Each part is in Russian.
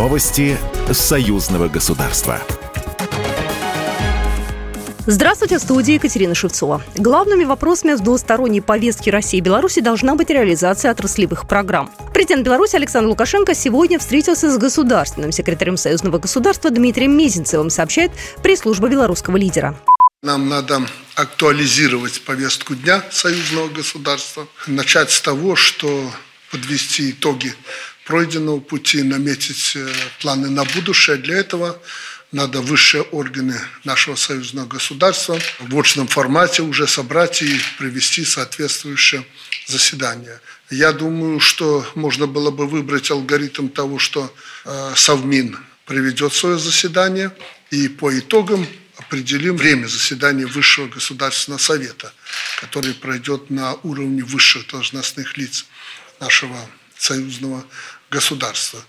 Новости союзного государства. Здравствуйте, в студии Екатерина Шевцова. Главными вопросами в двусторонней повестке России и Беларуси должна быть реализация отраслевых программ. Президент Беларуси Александр Лукашенко сегодня встретился с государственным секретарем союзного государства Дмитрием Мезенцевым, сообщает пресс-служба белорусского лидера. Нам надо актуализировать повестку дня союзного государства, начать с того, что подвести итоги пройденного пути, наметить э, планы на будущее. Для этого надо высшие органы нашего союзного государства в очном формате уже собрать и провести соответствующее заседание. Я думаю, что можно было бы выбрать алгоритм того, что э, Совмин проведет свое заседание, и по итогам определим время заседания Высшего Государственного Совета, который пройдет на уровне высших должностных лиц нашего союзного государства.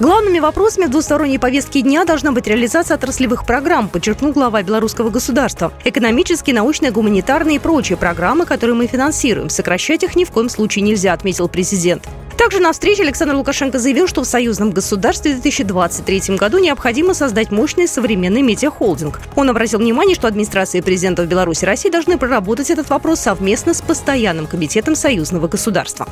Главными вопросами двусторонней повестке дня должна быть реализация отраслевых программ, подчеркнул глава белорусского государства. Экономические, научные, гуманитарные и прочие программы, которые мы финансируем. Сокращать их ни в коем случае нельзя, отметил президент. Также на встрече Александр Лукашенко заявил, что в союзном государстве в 2023 году необходимо создать мощный современный медиахолдинг. Он обратил внимание, что администрации президентов Беларуси и России должны проработать этот вопрос совместно с постоянным комитетом союзного государства.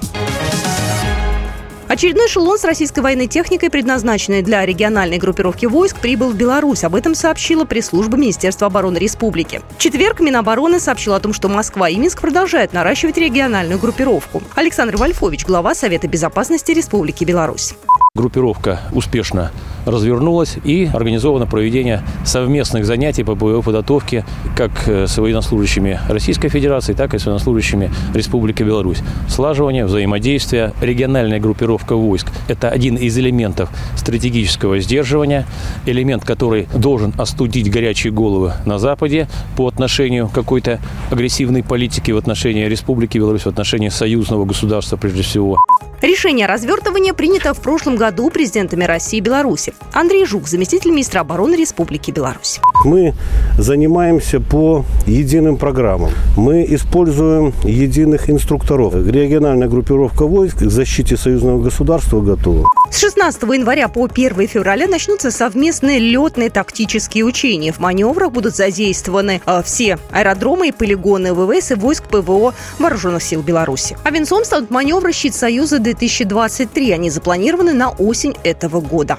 Очередной эшелон с российской военной техникой, предназначенной для региональной группировки войск, прибыл в Беларусь. Об этом сообщила пресс-служба Министерства обороны республики. В четверг Минобороны сообщил о том, что Москва и Минск продолжают наращивать региональную группировку. Александр Вольфович, глава Совета безопасности Республики Беларусь. Группировка успешно развернулась и организовано проведение совместных занятий по боевой подготовке как с военнослужащими Российской Федерации, так и с военнослужащими Республики Беларусь. Слаживание, взаимодействие, региональная группировка войск – это один из элементов стратегического сдерживания, элемент, который должен остудить горячие головы на Западе по отношению какой-то агрессивной политике в отношении Республики Беларусь, в отношении союзного государства прежде всего. Решение развертывания принято в прошлом году президентами России и Беларуси. Андрей Жук, заместитель министра обороны Республики Беларусь. Мы занимаемся по единым программам. Мы используем единых инструкторов. Региональная группировка войск к защите союзного государства готова. С 16 января по 1 февраля начнутся совместные летные тактические учения. В маневрах будут задействованы э, все аэродромы и полигоны ВВС и войск ПВО Вооруженных сил Беларуси. А венцом станут маневры «Щит Союза-2023». Они запланированы на осень этого года.